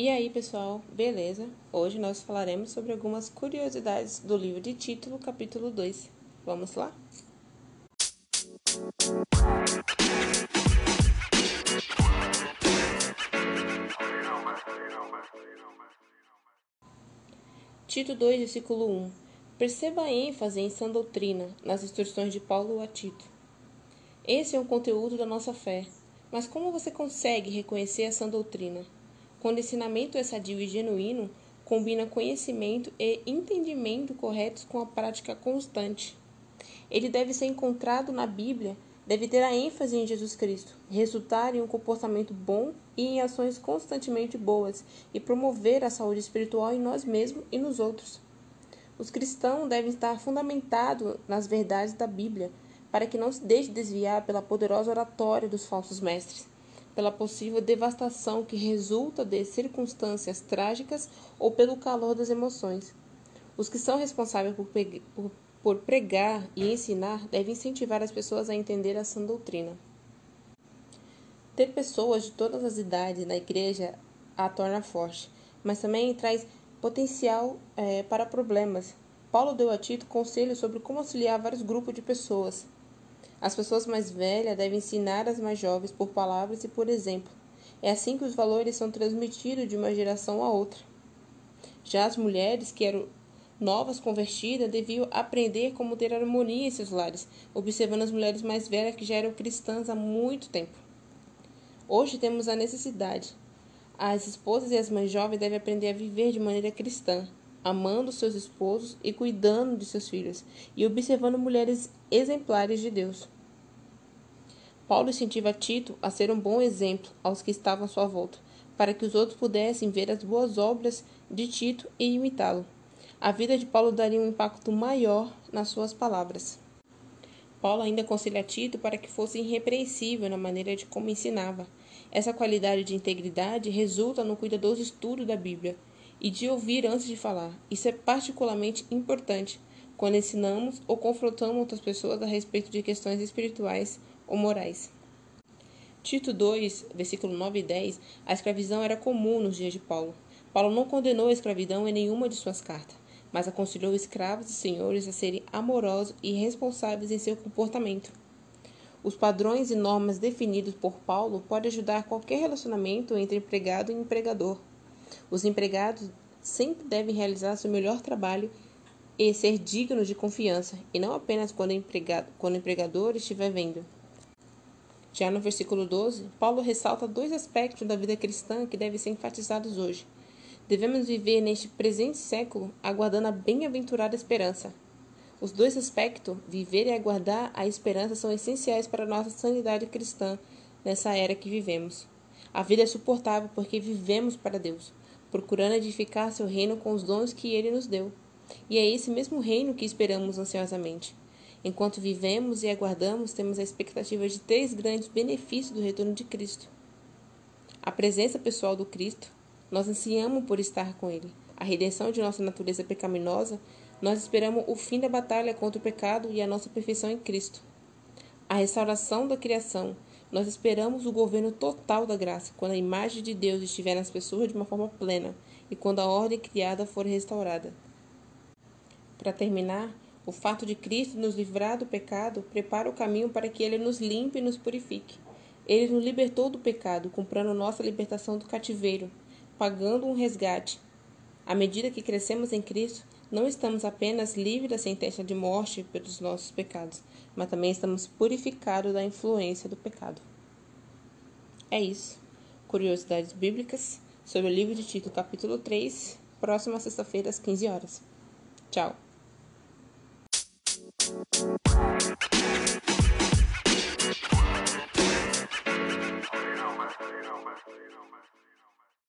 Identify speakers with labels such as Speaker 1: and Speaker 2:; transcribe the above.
Speaker 1: E aí, pessoal, beleza? Hoje nós falaremos sobre algumas curiosidades do livro de título, capítulo 2. Vamos lá? Tito 2, versículo 1. Perceba a ênfase em sã doutrina nas instruções de Paulo a Tito. Esse é o conteúdo da nossa fé. Mas como você consegue reconhecer a sã doutrina? Quando o ensinamento é sadio e genuíno, combina conhecimento e entendimento corretos com a prática constante. Ele deve ser encontrado na Bíblia, deve ter a ênfase em Jesus Cristo, resultar em um comportamento bom e em ações constantemente boas e promover a saúde espiritual em nós mesmos e nos outros. Os cristãos devem estar fundamentados nas verdades da Bíblia, para que não se deixe desviar pela poderosa oratória dos falsos mestres, pela possível devastação que resulta de circunstâncias trágicas ou pelo calor das emoções. Os que são responsáveis por, pregar e ensinar devem incentivar as pessoas a entender a sã doutrina. Ter pessoas de todas as idades na igreja a torna forte, mas também traz potencial é, para problemas. Paulo deu a Tito conselhos sobre como auxiliar vários grupos de pessoas. As pessoas mais velhas devem ensinar as mais jovens por palavras e por exemplo. É assim que os valores são transmitidos de uma geração a outra. Já as mulheres que eram novas convertidas deviam aprender como ter harmonia em seus lares, observando as mulheres mais velhas que já eram cristãs há muito tempo. Hoje temos a necessidade. As esposas e as mães jovens devem aprender a viver de maneira cristã, amando seus esposos e cuidando de seus filhos, e observando mulheres exemplares de Deus. Paulo incentiva Tito a ser um bom exemplo aos que estavam à sua volta, para que os outros pudessem ver as boas obras de Tito e imitá-lo. A vida de Paulo daria um impacto maior nas suas palavras. Paulo ainda aconselha Tito para que fosse irrepreensível na maneira de como ensinava. Essa qualidade de integridade resulta no cuidadoso estudo da Bíblia, e de ouvir antes de falar. Isso é particularmente importante quando ensinamos ou confrontamos outras pessoas a respeito de questões espirituais ou morais. Tito 2, versículo 9 e 10, a escravidão era comum nos dias de Paulo. Paulo não condenou a escravidão em nenhuma de suas cartas, mas aconselhou escravos e senhores a serem amorosos e responsáveis em seu comportamento. Os padrões e normas definidos por Paulo podem ajudar qualquer relacionamento entre empregado e empregador. Os empregados sempre devem realizar seu melhor trabalho e ser dignos de confiança, e não apenas quando, empregado, quando o empregador estiver vendo. Já no versículo 12, Paulo ressalta dois aspectos da vida cristã que devem ser enfatizados hoje. Devemos viver neste presente século aguardando a bem-aventurada esperança. Os dois aspectos, viver e aguardar a esperança, são essenciais para a nossa sanidade cristã nessa era que vivemos. A vida é suportável porque vivemos para Deus procurando edificar seu reino com os dons que ele nos deu. E é esse mesmo reino que esperamos ansiosamente. Enquanto vivemos e aguardamos, temos a expectativa de três grandes benefícios do retorno de Cristo. A presença pessoal do Cristo, nós ansiamos por estar com Ele. A redenção de nossa natureza pecaminosa, nós esperamos o fim da batalha contra o pecado e a nossa perfeição em Cristo. A restauração da criação, nós esperamos o governo total da graça, quando a imagem de Deus estiver nas pessoas de uma forma plena e quando a ordem criada for restaurada. Para terminar, o fato de Cristo nos livrar do pecado prepara o caminho para que ele nos limpe e nos purifique. Ele nos libertou do pecado, comprando nossa libertação do cativeiro, pagando um resgate. À medida que crescemos em Cristo, não estamos apenas livres da sentença de morte pelos nossos pecados, mas também estamos purificados da influência do pecado. É isso. Curiosidades bíblicas sobre o livro de Tito, capítulo 3, próxima sexta-feira às 15 horas. Tchau.